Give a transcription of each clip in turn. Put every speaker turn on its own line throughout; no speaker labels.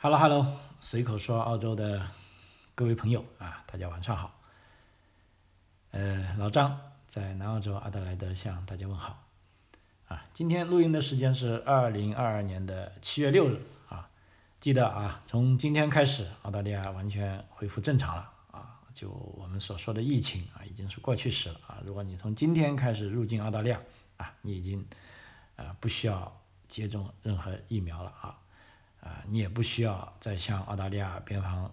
Hello Hello，随口说澳洲的各位朋友啊，大家晚上好。呃，老张在南澳洲阿德莱德向大家问好。啊，今天录音的时间是二零二二年的七月六日啊。记得啊，从今天开始，澳大利亚完全恢复正常了啊。就我们所说的疫情啊，已经是过去式了啊。如果你从今天开始入境澳大利亚啊，你已经啊不需要接种任何疫苗了啊。啊，你也不需要再向澳大利亚边防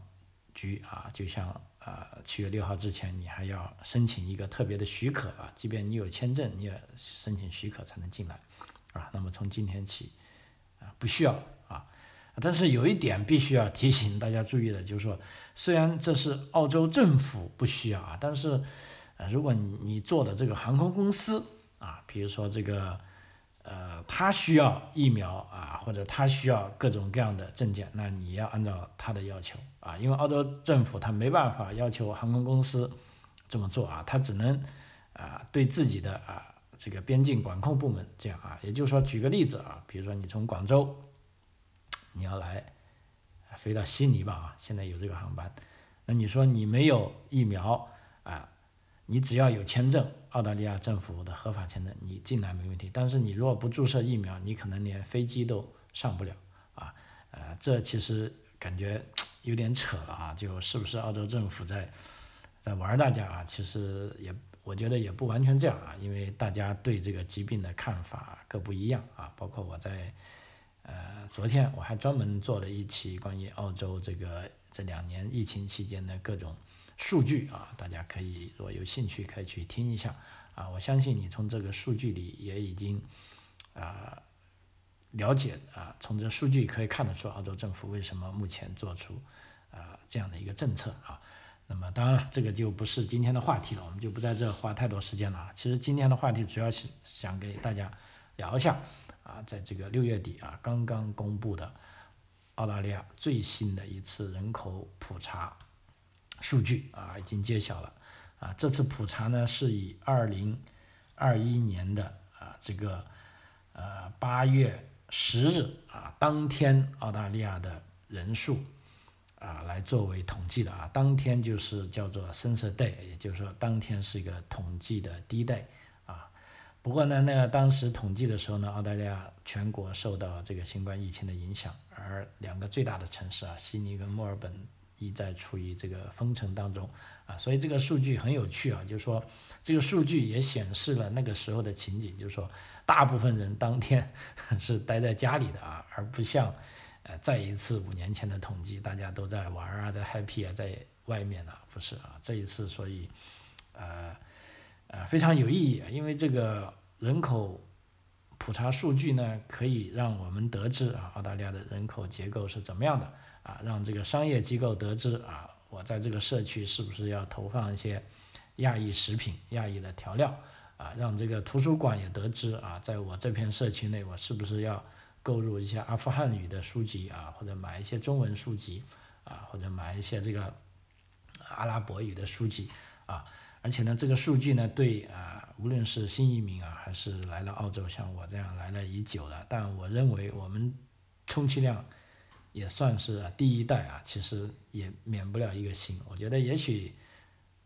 局啊，就像啊七月六号之前，你还要申请一个特别的许可啊，即便你有签证，你也申请许可才能进来啊。那么从今天起啊，不需要啊。但是有一点必须要提醒大家注意的，就是说，虽然这是澳洲政府不需要啊，但是呃，如果你你做的这个航空公司啊，比如说这个。呃，他需要疫苗啊，或者他需要各种各样的证件，那你要按照他的要求啊，因为澳洲政府他没办法要求航空公司这么做啊，他只能啊对自己的啊这个边境管控部门这样啊，也就是说，举个例子啊，比如说你从广州你要来飞到悉尼吧啊，现在有这个航班，那你说你没有疫苗啊？你只要有签证，澳大利亚政府的合法签证，你进来没问题。但是你如果不注射疫苗，你可能连飞机都上不了啊。呃，这其实感觉有点扯了啊，就是不是澳洲政府在在玩大家啊？其实也我觉得也不完全这样啊，因为大家对这个疾病的看法各不一样啊。包括我在呃昨天我还专门做了一期关于澳洲这个这两年疫情期间的各种。数据啊，大家可以如果有兴趣可以去听一下啊。我相信你从这个数据里也已经啊了解啊，从这数据可以看得出澳洲政府为什么目前做出啊这样的一个政策啊。那么当然了，这个就不是今天的话题了，我们就不在这花太多时间了。其实今天的话题主要是想给大家聊一下啊，在这个六月底啊刚刚公布的澳大利亚最新的一次人口普查。数据啊已经揭晓了，啊这次普查呢是以二零二一年的啊这个呃八月十日啊当天澳大利亚的人数啊来作为统计的啊当天就是叫做 census day，也就是说当天是一个统计的第一 day 啊不过呢那个当时统计的时候呢澳大利亚全国受到这个新冠疫情的影响，而两个最大的城市啊悉尼跟墨尔本。一在处于这个封城当中啊，所以这个数据很有趣啊，就是说这个数据也显示了那个时候的情景，就是说大部分人当天 是待在家里的啊，而不像呃再一次五年前的统计，大家都在玩啊，在 happy 啊，在外面呢，不是啊，这一次所以呃呃非常有意义啊，因为这个人口普查数据呢，可以让我们得知啊澳大利亚的人口结构是怎么样的。啊，让这个商业机构得知啊，我在这个社区是不是要投放一些亚裔食品、亚裔的调料啊？让这个图书馆也得知啊，在我这片社区内，我是不是要购入一些阿富汗语的书籍啊，或者买一些中文书籍啊，或者买一些这个阿拉伯语的书籍啊？而且呢，这个数据呢，对啊，无论是新移民啊，还是来了澳洲像我这样来了已久的，但我认为我们充其量。也算是第一代啊，其实也免不了一个新。我觉得也许，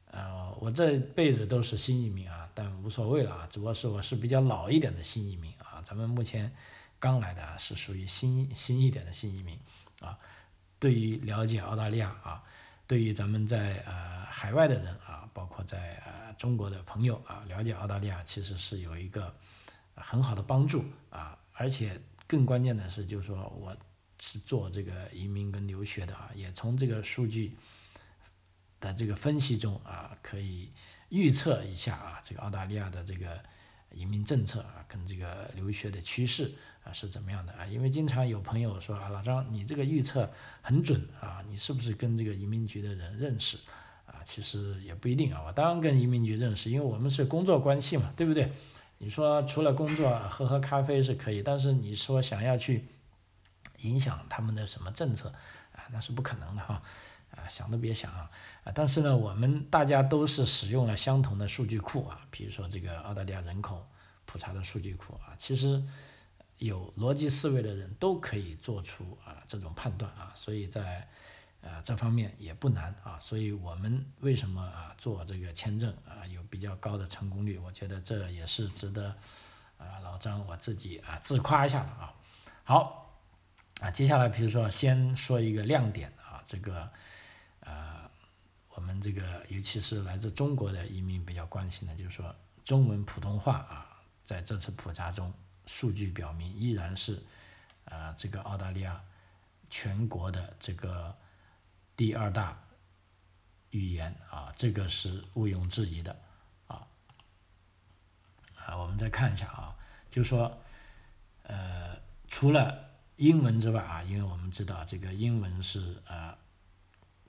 呃，我这辈子都是新移民啊，但无所谓了啊，只不过是我是比较老一点的新移民啊。咱们目前刚来的啊，是属于新新一点的新移民啊。对于了解澳大利亚啊，对于咱们在呃海外的人啊，包括在呃中国的朋友啊，了解澳大利亚其实是有一个很好的帮助啊。而且更关键的是，就是说我。是做这个移民跟留学的啊，也从这个数据的这个分析中啊，可以预测一下啊，这个澳大利亚的这个移民政策啊，跟这个留学的趋势啊是怎么样的啊？因为经常有朋友说啊，老张你这个预测很准啊，你是不是跟这个移民局的人认识啊？其实也不一定啊，我当然跟移民局认识，因为我们是工作关系嘛，对不对？你说除了工作喝喝咖啡是可以，但是你说想要去。影响他们的什么政策啊？那是不可能的哈，啊想都别想啊！啊，但是呢，我们大家都是使用了相同的数据库啊，比如说这个澳大利亚人口普查的数据库啊，其实有逻辑思维的人都可以做出啊这种判断啊，所以在啊这方面也不难啊，所以我们为什么啊做这个签证啊有比较高的成功率？我觉得这也是值得啊老张我自己啊自夸一下的啊。好啊，接下来比如说先说一个亮点啊，这个呃我们这个尤其是来自中国的移民比较关心的，就是说中文普通话啊在这次普查中。数据表明，依然是，呃，这个澳大利亚全国的这个第二大语言啊，这个是毋庸置疑的啊。啊，我们再看一下啊，就说，呃，除了英文之外啊，因为我们知道这个英文是呃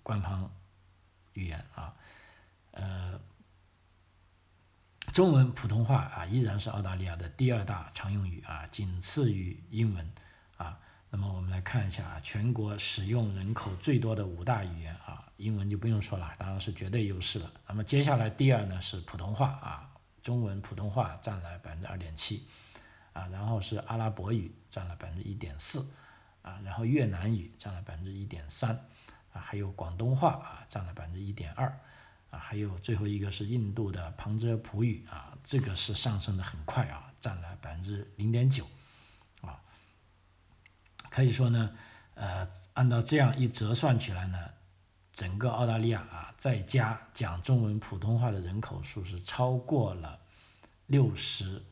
官方语言啊，呃。中文普通话啊，依然是澳大利亚的第二大常用语啊，仅次于英文啊。那么我们来看一下啊，全国使用人口最多的五大语言啊，英文就不用说了，当然是绝对优势了。那么接下来第二呢是普通话啊，中文普通话占了百分之二点七啊，然后是阿拉伯语占了百分之一点四啊，然后越南语占了百分之一点三啊，还有广东话啊占了百分之一点二。啊，还有最后一个是印度的旁遮普语啊，这个是上升的很快啊，占了百分之零点九，啊，可以说呢，呃，按照这样一折算起来呢，整个澳大利亚啊，在家讲中文普通话的人口数是超过了六十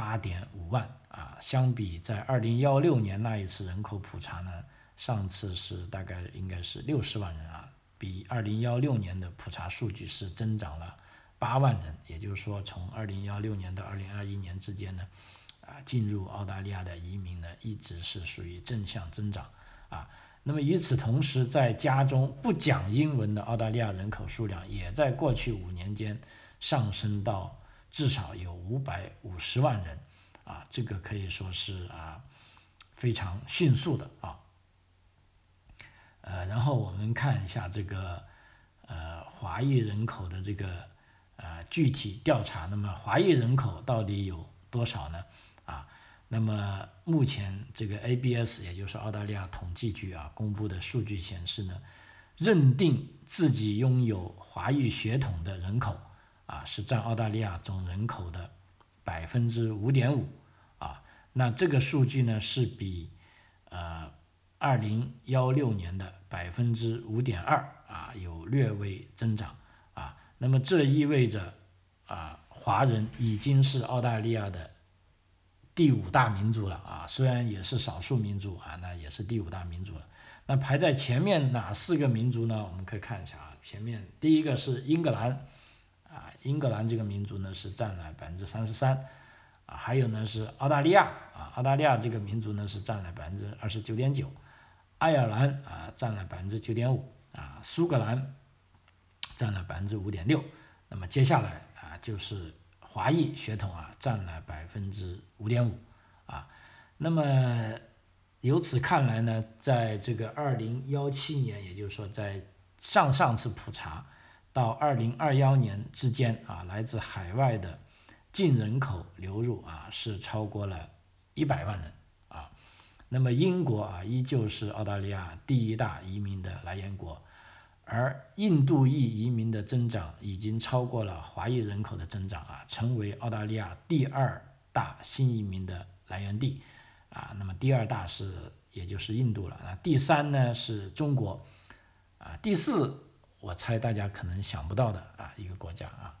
八点五万啊，相比在二零幺六年那一次人口普查呢，上次是大概应该是六十万人啊。比二零幺六年的普查数据是增长了八万人，也就是说，从二零幺六年到二零二一年之间呢，啊，进入澳大利亚的移民呢一直是属于正向增长啊。那么与此同时，在家中不讲英文的澳大利亚人口数量也在过去五年间上升到至少有五百五十万人啊，这个可以说是啊非常迅速的啊。呃，然后我们看一下这个呃华裔人口的这个呃具体调查。那么华裔人口到底有多少呢？啊，那么目前这个 ABS 也就是澳大利亚统计局啊公布的数据显示呢，认定自己拥有华裔血统的人口啊是占澳大利亚总人口的百分之五点五啊。那这个数据呢是比呃。二零幺六年的百分之五点二啊，有略微增长啊，那么这意味着啊，华人已经是澳大利亚的第五大民族了啊，虽然也是少数民族啊，那也是第五大民族了。那排在前面哪四个民族呢？我们可以看一下啊，前面第一个是英格兰啊，英格兰这个民族呢是占了百分之三十三啊，还有呢是澳大利亚啊，澳大利亚这个民族呢是占了百分之二十九点九。爱尔兰啊占了百分之九点五啊，苏格兰占了百分之五点六，那么接下来啊就是华裔血统啊占了百分之五点五啊，那么由此看来呢，在这个二零幺七年，也就是说在上上次普查到二零二幺年之间啊，来自海外的净人口流入啊是超过了一百万人啊。那么英国啊，依旧是澳大利亚第一大移民的来源国，而印度裔移民的增长已经超过了华裔人口的增长啊，成为澳大利亚第二大新移民的来源地啊。那么第二大是也就是印度了啊，第三呢是中国啊，第四我猜大家可能想不到的啊一个国家啊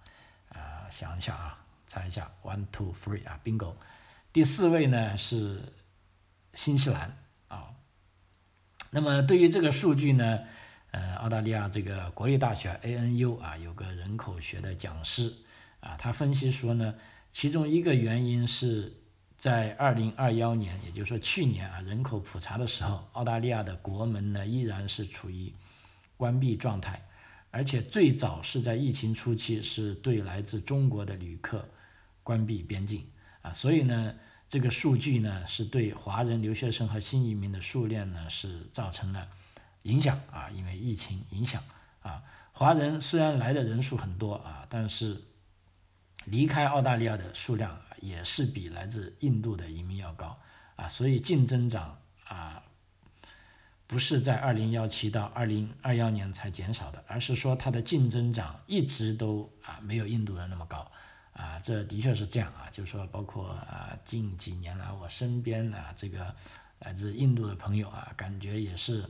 啊想一下啊，猜一下，one two three 啊，bingo，第四位呢是。新西兰啊，那么对于这个数据呢，呃，澳大利亚这个国立大学 ANU 啊，有个人口学的讲师啊，他分析说呢，其中一个原因是在二零二幺年，也就是说去年啊，人口普查的时候，澳大利亚的国门呢依然是处于关闭状态，而且最早是在疫情初期是对来自中国的旅客关闭边境。啊，所以呢。这个数据呢，是对华人留学生和新移民的数量呢是造成了影响。啊，因为疫情影响。啊，华人虽然来的人数很多啊，但是离开澳大利亚的数量也是比来自印度的移民要高。啊，所以净增长啊不是在二零幺七到二零二幺年才减少的，而是说它的净增长一直都啊没有印度人那么高啊，这的确是这样啊，就是说包括啊近几年来我身边啊这个来自印度的朋友啊，感觉也是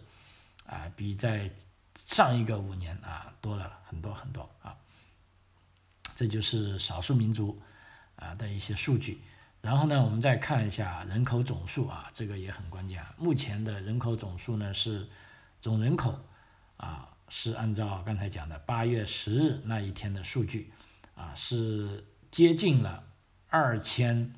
啊比在上一个五年啊多了很多很多啊，这就是少数民族啊的一些数据。然后呢，我们再看一下人口总数啊，这个也很关键啊。目前的人口总数呢是总人口啊，是按照刚才讲的八月十日那一天的数据啊，是接近了二千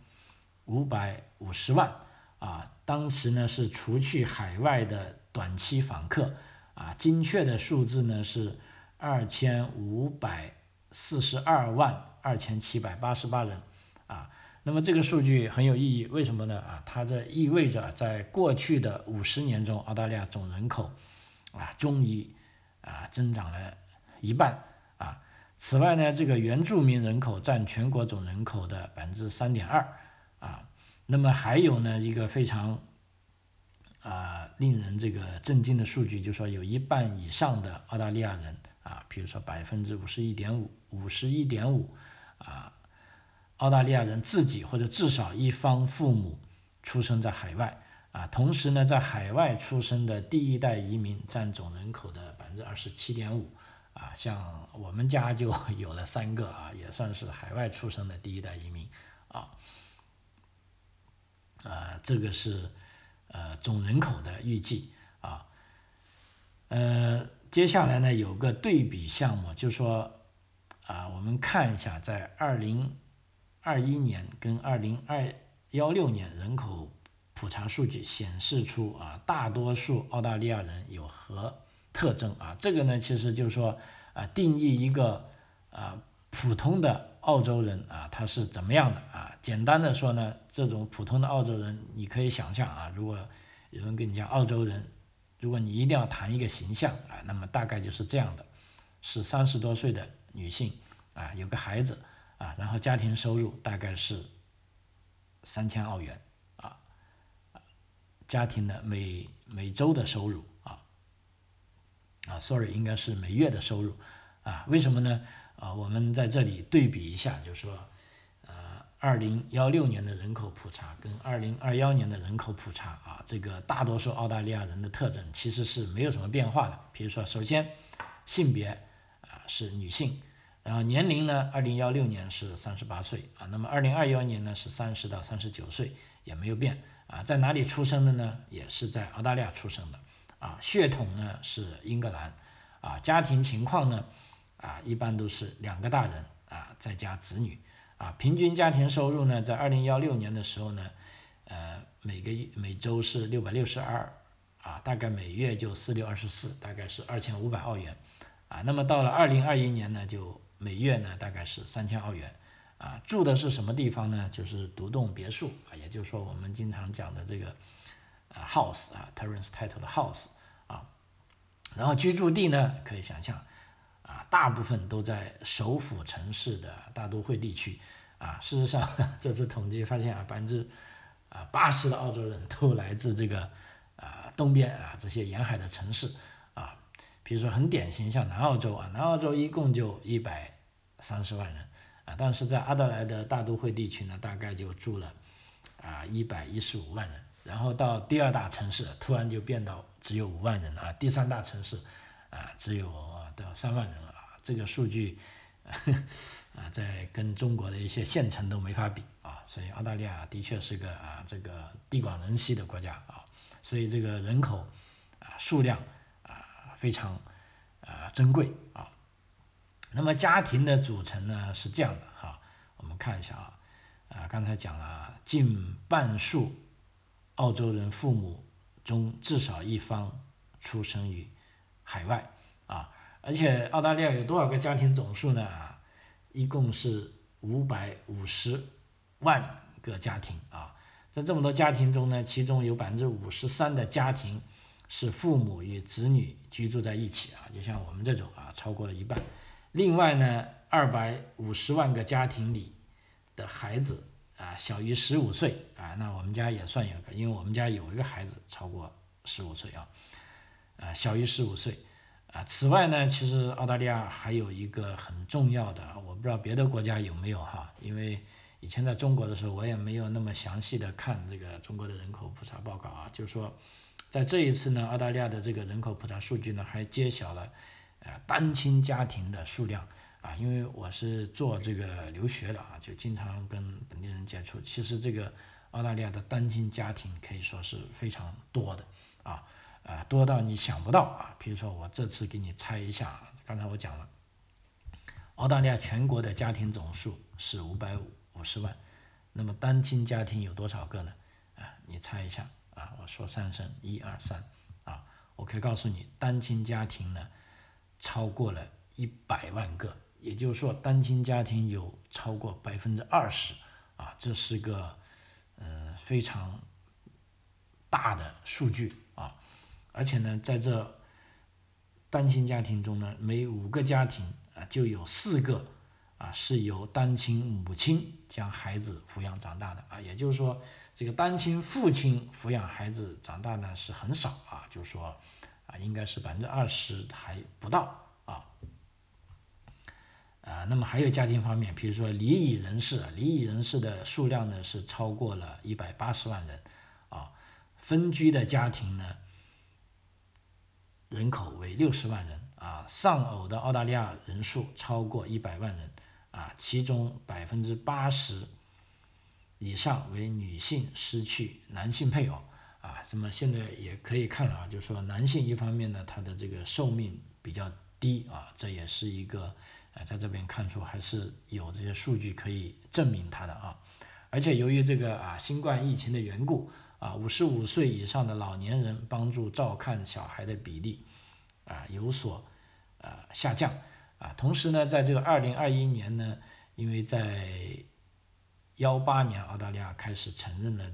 五百五十万啊。当时呢是除去海外的短期访客啊，精确的数字呢是二千五百四十二万二千七百八十八人啊。那么这个数据很有意义，为什么呢？啊，它这意味着在过去的五十年中，澳大利亚总人口啊，终于啊增长了一半啊。此外呢，这个原住民人口占全国总人口的百分之三点二啊。那么还有呢一个非常啊令人这个震惊的数据，就是说有一半以上的澳大利亚人啊，比如说百分之五十一点五，五十一点五。澳大利亚人自己或者至少一方父母出生在海外啊，同时呢，在海外出生的第一代移民占总人口的百分之二十七点五啊，像我们家就有了三个啊，也算是海外出生的第一代移民啊，啊，这个是呃总人口的预计啊，呃，接下来呢有个对比项目，就是说啊，我们看一下在二零。二一年跟二零二幺六年人口普查数据显示出啊，大多数澳大利亚人有何特征啊？这个呢，其实就是说啊，定义一个啊普通的澳洲人啊，他是怎么样的啊？简单的说呢，这种普通的澳洲人，你可以想象啊，如果有人跟你讲澳洲人，如果你一定要谈一个形象啊，那么大概就是这样的，是三十多岁的女性啊，有个孩子。啊，然后家庭收入大概是三千澳元啊，家庭的每每周的收入啊，啊，sorry，应该是每月的收入啊，为什么呢？啊，我们在这里对比一下，就是说，呃，二零幺六年的人口普查跟二零二幺年的人口普查啊，这个大多数澳大利亚人的特征其实是没有什么变化的。比如说，首先性别啊是女性。然后年龄呢，二零幺六年是三十八岁啊，那么二零二幺年呢是三十到三十九岁，也没有变啊。在哪里出生的呢？也是在澳大利亚出生的啊。血统呢是英格兰啊。家庭情况呢啊，一般都是两个大人啊，再加子女啊。平均家庭收入呢，在二零幺六年的时候呢，呃，每个月每周是六百六十二啊，大概每月就四六二十四，大概是二千五百澳元啊。那么到了二零二一年呢，就每月呢大概是三千澳元，啊，住的是什么地方呢？就是独栋别墅啊，也就是说我们经常讲的这个啊 house 啊，terrace title 的 house 啊，然后居住地呢可以想象啊，大部分都在首府城市的大都会地区啊。事实上 这次统计发现啊，百分之啊八十的澳洲人都来自这个啊东边啊这些沿海的城市啊，比如说很典型像南澳洲啊，南澳洲一共就一百。三十万人啊，但是在阿德莱德大都会地区呢，大概就住了啊一百一十五万人，然后到第二大城市突然就变到只有五万人啊，第三大城市啊只有到三万人了啊，这个数据 啊在跟中国的一些县城都没法比啊，所以澳大利亚的确是个啊这个地广人稀的国家啊，所以这个人口啊数量啊非常啊珍贵啊。那么家庭的组成呢是这样的哈，我们看一下啊，啊刚才讲了近半数澳洲人父母中至少一方出生于海外啊，而且澳大利亚有多少个家庭总数呢？一共是五百五十万个家庭啊，在这么多家庭中呢，其中有百分之五十三的家庭是父母与子女居住在一起啊，就像我们这种啊，超过了一半。另外呢，二百五十万个家庭里的孩子，啊小于十五岁啊，那我们家也算有个，因为我们家有一个孩子超过十五岁啊，啊小于十五岁啊。此外呢，其实澳大利亚还有一个很重要的，我不知道别的国家有没有哈，因为以前在中国的时候，我也没有那么详细的看这个中国的人口普查报告啊，就是说，在这一次呢，澳大利亚的这个人口普查数据呢，还揭晓了呃单亲家庭的数量。啊，因为我是做这个留学的啊，就经常跟本地人接触。其实这个澳大利亚的单亲家庭可以说是非常多的啊，啊多到你想不到啊。比如说我这次给你猜一下，刚才我讲了，澳大利亚全国的家庭总数是五百五五十万，那么单亲家庭有多少个呢？啊，你猜一下啊，我说三声，一二三，啊，我可以告诉你，单亲家庭呢超过了一百万个。也就是说，单亲家庭有超过百分之二十，啊，这是个嗯非常大的数据啊，而且呢，在这单亲家庭中呢，每五个家庭啊就有四个啊是由单亲母亲将孩子抚养长大的啊，也就是说，这个单亲父亲抚养孩子长大呢是很少啊，就是说啊，应该是百分之二十还不到。啊，那么还有家庭方面，比如说离异人士，离异人士的数量呢是超过了一百八十万人，啊，分居的家庭呢人口为六十万人，啊，丧偶的澳大利亚人数超过一百万人，啊，其中百分之八十以上为女性失去男性配偶，啊，什么现在也可以看了啊，就是说男性一方面呢，他的这个寿命比较低啊，这也是一个。哎，在这边看出还是有这些数据可以证明它的啊，而且由于这个啊新冠疫情的缘故啊，五十五岁以上的老年人帮助照看小孩的比例啊有所呃下降啊，同时呢，在这个二零二一年呢，因为在幺八年澳大利亚开始承认了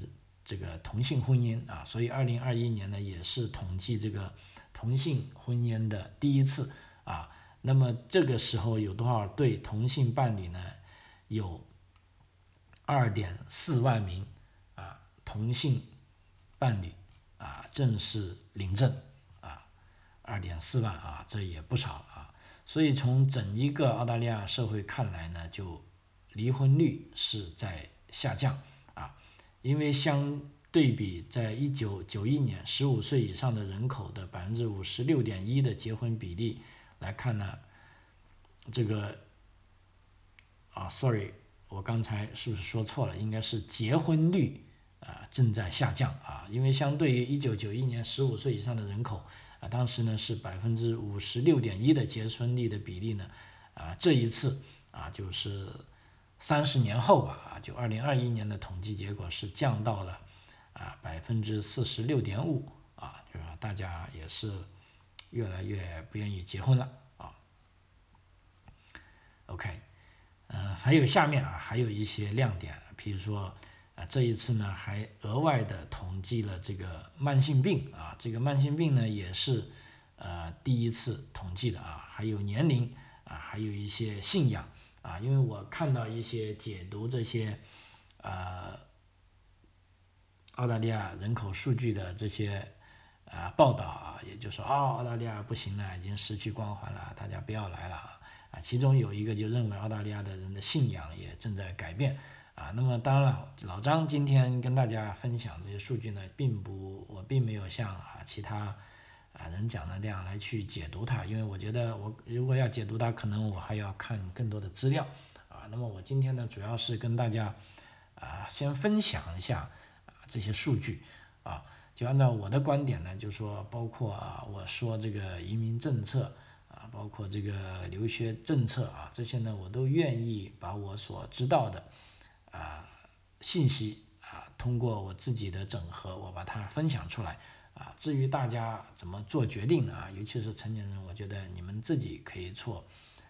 这个同性婚姻啊，所以二零二一年呢也是统计这个同性婚姻的第一次啊。那么这个时候有多少对同性伴侣呢？有二点四万名啊同性伴侣啊正式领证啊，二点四万啊，这也不少啊。所以从整一个澳大利亚社会看来呢，就离婚率是在下降，因为相对比在一九九一年十五岁以上的人口的百分之五十六点一的结婚比例。来看呢，这个啊，sorry，我刚才是不是说错了？应该是结婚率啊正在下降啊，因为相对于一九九一年十五岁以上的人口啊，当时呢是百分之五十六点一的结婚率的比例呢，啊，这一次啊就是三十年后吧啊，就二零二一年的统计结果是降到了啊百分之四十六点五啊，就是大家也是。越来越不愿意结婚了啊。OK，嗯，还有下面啊，还有一些亮点，比如说啊，这一次呢还额外的统计了这个慢性病啊，这个慢性病呢也是呃第一次统计的啊，还有年龄啊，还有一些信仰啊，因为我看到一些解读这些呃澳大利亚人口数据的这些。啊，报道啊，也就是说，哦，澳大利亚不行了，已经失去光环了，大家不要来了啊。其中有一个就认为澳大利亚的人的信仰也正在改变啊。那么当然了，老张今天跟大家分享这些数据呢，并不，我并没有像啊其他啊人讲的那样来去解读它，因为我觉得我如果要解读它，可能我还要看更多的资料啊。那么我今天呢，主要是跟大家啊先分享一下啊这些数据啊。就按照我的观点呢，就说包括啊，我说这个移民政策啊，包括这个留学政策啊，这些呢，我都愿意把我所知道的啊信息啊，通过我自己的整合，我把它分享出来啊。至于大家怎么做决定呢？啊，尤其是成年人，我觉得你们自己可以做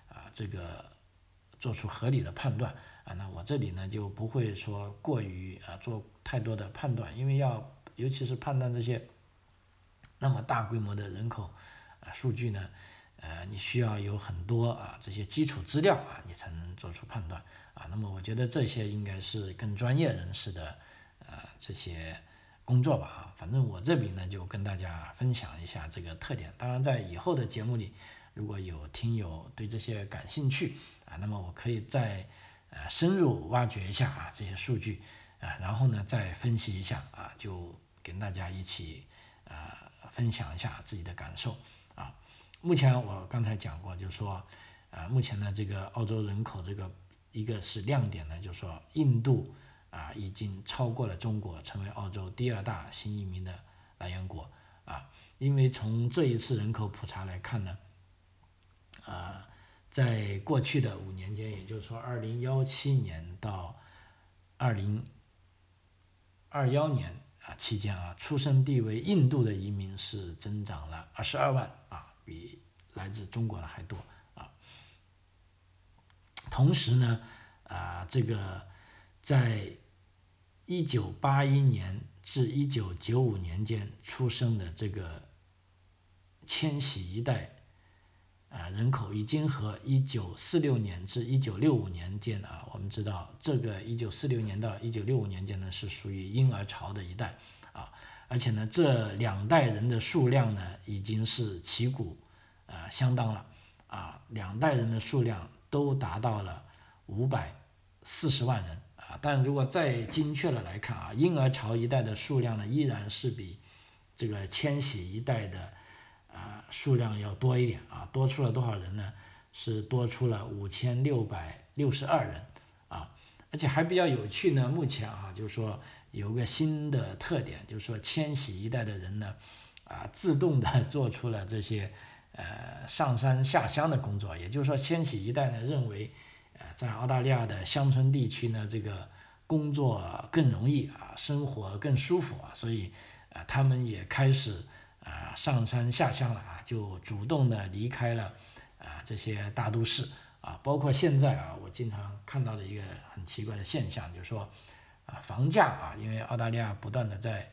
啊，这个做出合理的判断啊。那我这里呢，就不会说过于啊做太多的判断，因为要。尤其是判断这些那么大规模的人口啊数据呢，呃，你需要有很多啊这些基础资料啊，你才能做出判断啊。那么我觉得这些应该是更专业人士的呃这些工作吧啊。反正我这边呢就跟大家分享一下这个特点。当然在以后的节目里，如果有听友对这些感兴趣啊，那么我可以再呃深入挖掘一下啊这些数据啊，然后呢再分析一下啊，就跟大家一起啊分享一下自己的感受啊。目前我刚才讲过，就是说，呃，目前呢，这个澳洲人口这个一个是亮点呢，就是说，印度啊已经超过了中国，成为澳洲第二大新移民的来源国啊。因为从这一次人口普查来看呢，啊，在过去的五年间，也就是说，二零幺七年到二零二幺年啊期间啊，出生地为印度的移民是增长了二十二万啊。比来自中国的还多啊！同时呢，啊，这个在一九八一年至一九九五年间出生的这个千禧一代啊人口，已经和一九四六年至一九六五年间啊，我们知道这个一九四六年到一九六五年间呢，是属于婴儿潮的一代啊。而且呢，这两代人的数量呢，已经是旗鼓啊相当了啊，两代人的数量都达到了五百四十万人啊。但如果再精确的来看啊，婴儿潮一代的数量呢，依然是比这个千禧一代的啊数量要多一点啊，多出了多少人呢？是多出了五千六百六十二人啊。而且还比较有趣呢，目前啊，就是说。有个新的特点，就是说千禧一代的人呢，啊，自动的做出了这些呃上山下乡的工作。也就是说，千禧一代呢认为，在澳大利亚的乡村地区呢，这个工作更容易啊，生活更舒服啊，所以啊，他们也开始啊上山下乡了啊，就主动的离开了啊这些大都市啊，包括现在啊，我经常看到的一个很奇怪的现象，就是说。啊，房价啊，因为澳大利亚不断的在，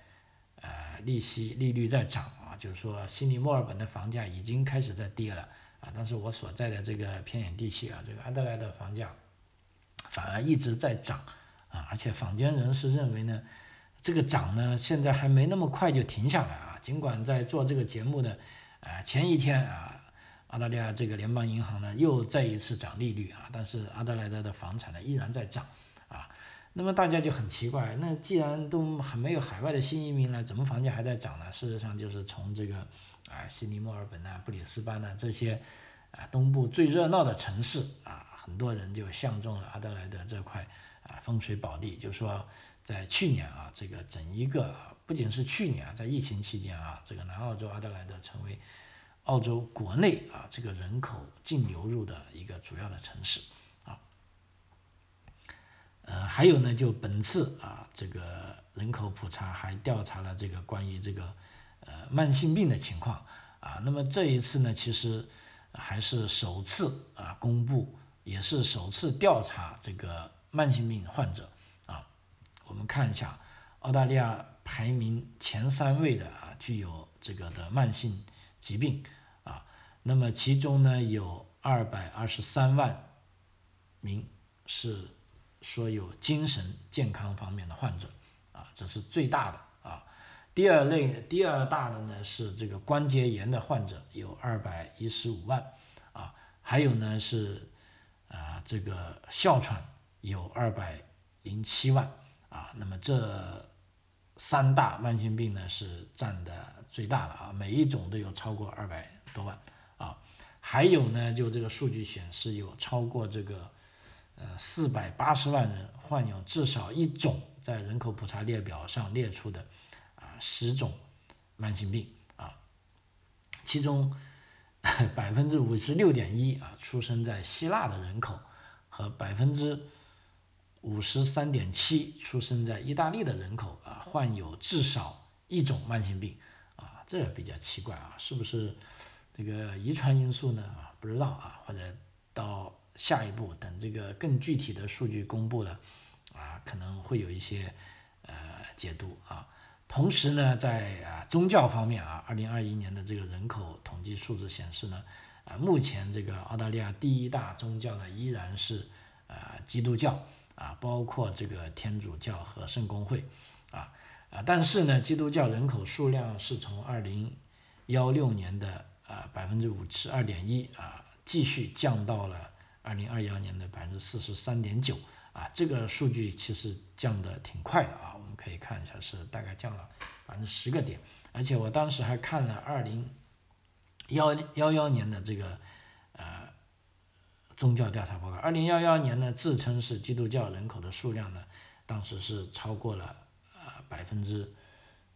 呃，利息利率在涨啊，就是说悉尼、墨尔本的房价已经开始在跌了啊，但是我所在的这个偏远地区啊，这个阿德莱的房价反而一直在涨啊，而且坊间人士认为呢，这个涨呢现在还没那么快就停下来啊，尽管在做这个节目的呃前一天啊，澳大利亚这个联邦银行呢又再一次涨利率啊，但是阿德莱德的房产呢依然在涨啊。那么大家就很奇怪，那既然都还没有海外的新移民了，怎么房价还在涨呢？事实上就是从这个啊悉尼、墨尔本呐、布里斯班呐这些啊东部最热闹的城市啊，很多人就相中了阿德莱德这块啊风水宝地。就说在去年啊，这个整一个不仅是去年啊，在疫情期间啊，这个南澳洲阿德莱德成为澳洲国内啊这个人口净流入的一个主要的城市。呃，还有呢，就本次啊，这个人口普查还调查了这个关于这个呃慢性病的情况啊。那么这一次呢，其实还是首次啊公布，也是首次调查这个慢性病患者啊。我们看一下，澳大利亚排名前三位的啊，具有这个的慢性疾病啊。那么其中呢，有二百二十三万名是。说有精神健康方面的患者，啊，这是最大的。第二类，第二大的呢是这个关节炎的患者，有二百一十五万，啊，还有呢是啊这个哮喘有二百零七万，啊，那么这三大慢性病呢是占的最大的啊，每一种都有超过二百多万，啊，还有呢就这个数据显示有超过这个。呃，四百八十万人患有至少一种在人口普查列表上列出的十种慢性病啊，其中百分之五十六点一啊出生在希腊的人口和百分之五十三点七出生在意大利的人口啊患有至少一种慢性病啊，这比较奇怪啊，是不是这个遗传因素呢？啊，不知道啊，或者到。下一步等这个更具体的数据公布了，啊，可能会有一些呃解读啊。同时呢，在啊宗教方面啊，二零二一年的这个人口统计数字显示呢，啊，目前这个澳大利亚第一大宗教呢依然是啊基督教啊，包括这个天主教和圣公会啊啊，但是呢，基督教人口数量是从二零幺六年的啊百分之五十二点一啊，继续降到了二零二幺年的百分之四十三点九啊，这个数据其实降的挺快的啊，可以看一下是大概降了百分之十个点，而且我当时还看了二零。幺幺幺年的这个呃宗教调查报告，二零幺幺年呢自称是基督教人口的数量呢，当时是超过了呃百分之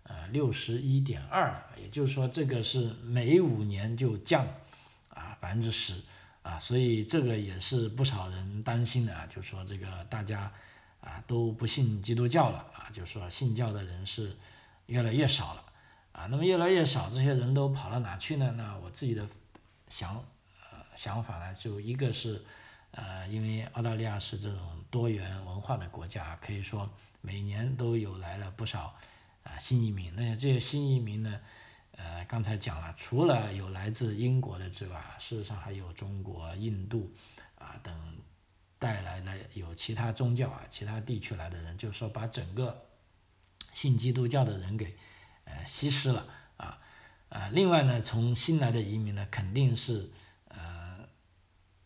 呃六十一点二，也就是说这个是每五年就降啊百分之十啊，所以这个也是不少人担心的啊，就说这个大家啊都不信基督教了啊，就说信教的人是越来越少了。啊，那么越来越少，这些人都跑到哪去呢？那我自己的想呃想法呢，就一个是，呃，因为澳大利亚是这种多元文化的国家，可以说每年都有来了不少啊新移民。那这些新移民呢，呃，刚才讲了，除了有来自英国的之外，事实上还有中国、印度啊等带来了有其他宗教啊、其他地区来的人，就是说把整个信基督教的人给。呃，稀释了啊，呃，另外呢，从新来的移民呢，肯定是呃，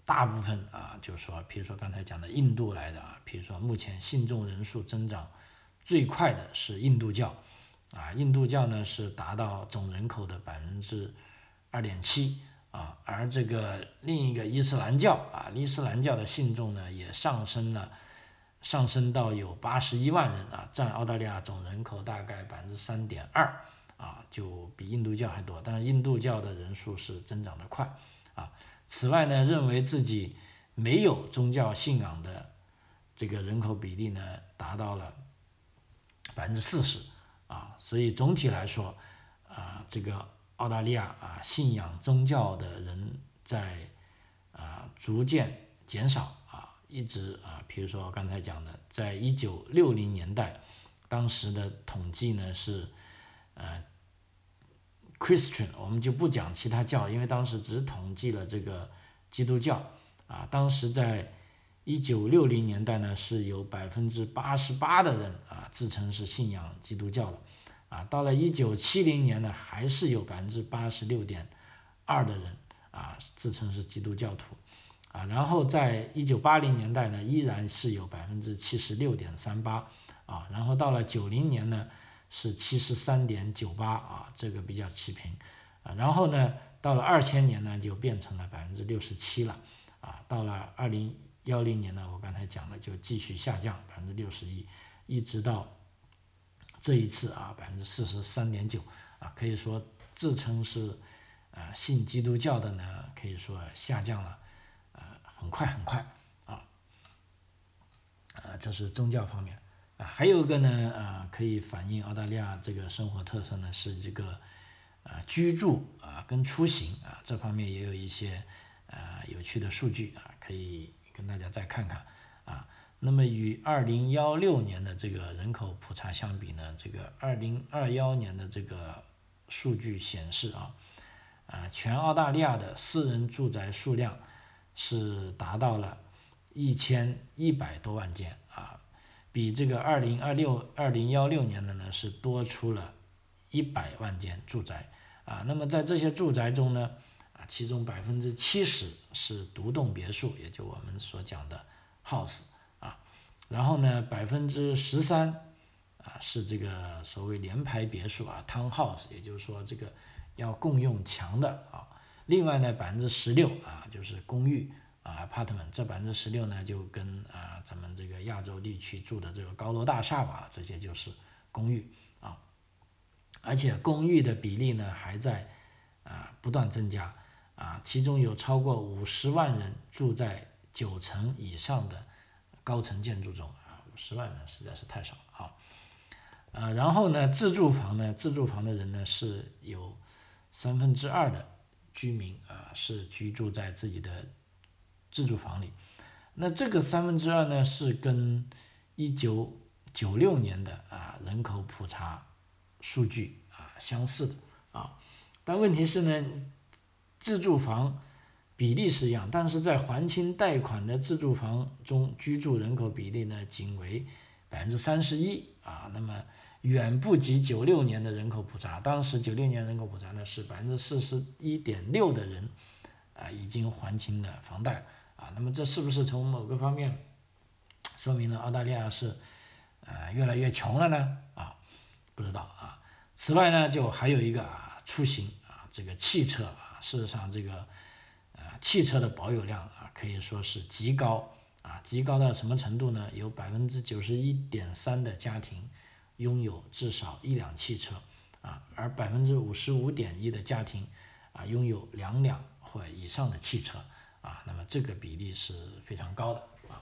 大部分啊，就是说，比如说刚才讲的印度来的啊，比如说目前信众人数增长最快的是印度教，啊，印度教呢是达到总人口的百分之二点七啊，而这个另一个伊斯兰教啊，伊斯兰教的信众呢也上升了。上升到有八十一万人啊，占澳大利亚总人口大概百分之三点二啊，就比印度教还多。但是印度教的人数是增长的快啊。此外呢，认为自己没有宗教信仰的这个人口比例呢，达到了百分之四十啊。所以总体来说啊，这个澳大利亚啊，信仰宗教的人在啊逐渐减少啊。一直啊，比如说刚才讲的，在一九六零年代，当时的统计呢是，呃，Christian，我们就不讲其他教，因为当时只统计了这个基督教啊。当时在一九六零年代呢，是有百分之八十八的人啊自称是信仰基督教的，啊，到了一九七零年呢，还是有百分之八十六点二的人啊自称是基督教徒。啊，然后在一九八零年代呢，依然是有百分之七十六点三八，啊，然后到了九零年呢，是七十三点九八，啊，这个比较持平，啊，然后呢，到了二千年呢，就变成了百分之六十七了，啊，到了二零幺零年呢，我刚才讲的就继续下降百分之六十一，一直到这一次啊，百分之四十三点九，啊，可以说自称是啊信基督教的呢，可以说下降了。啊很快很快啊，啊，这是宗教方面啊，还有一个呢，啊，可以反映澳大利亚这个生活特色呢，是这个啊居住啊跟出行啊这方面也有一些啊有趣的数据啊，可以跟大家再看看。那么与二零幺六年的这个人口普查相比呢，这个二零二幺年的这个数据显示啊，啊，全澳大利亚的私人住宅数量。是达到了一千一百多万间啊，比这个二零二六二零幺六年的呢是多出了一百万间住宅啊。那么在这些住宅中呢，啊，其中百分之七十是独栋别墅，也就我们所讲的 house。然后呢，百分之十三啊是这个所谓联排别墅啊，townhouse，也就是说这个要共用墙的啊。另外呢，百分之十六啊，就是公寓啊，apartment，这百分之十六呢，就跟啊咱们这个亚洲地区住的这个高楼大厦吧，这些就是公寓啊，而且公寓的比例呢还在啊不断增加啊，其中有超过五十万人住在九层以上的高层建筑中啊，五十万人实在是太少了啊，呃，然后呢，自住房呢，自住房的人呢是有三分之二的。居民啊是居住在自己的自住房里，那这个三分之二呢是跟一九九六年的啊人口普查数据啊相似的啊，但问题是呢，自住房比例是一样，但是在还清贷款的自住房中，居住人口比例呢仅为百分之三十一啊，那么远不及九六年的人口普查。当时九六年人口普查呢是百分之四十一点六的人啊已经还清了房贷啊，那么这是不是从某个方面说明了澳大利亚是呃越来越穷了呢？啊，不知道啊。此外呢，就还有一个啊出行啊这个汽车啊，事实上这个。汽车的保有量啊，可以说是极高啊，极高到什么程度呢？有百分之九十一点三的家庭拥有至少一辆汽车啊，而百分之五十五点一的家庭啊拥有两辆或以上的汽车啊，那么这个比例是非常高的啊。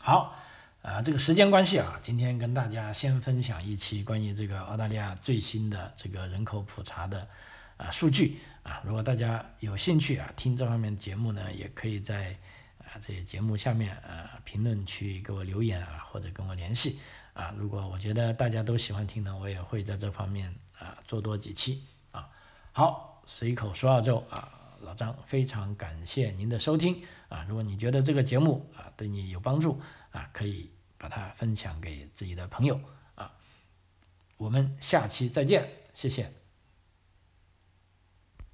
好，啊，这个时间关系啊，今天跟大家先分享一期关于这个澳大利亚最新的这个人口普查的啊数据。啊，如果大家有兴趣啊，听这方面的节目呢，也可以在啊这些节目下面啊评论区给我留言啊，或者跟我联系啊。如果我觉得大家都喜欢听呢，我也会在这方面啊做多几期啊。好，随口说澳洲啊，老张非常感谢您的收听啊。如果你觉得这个节目啊对你有帮助啊，可以把它分享给自己的朋友啊。我们下期再见，谢谢。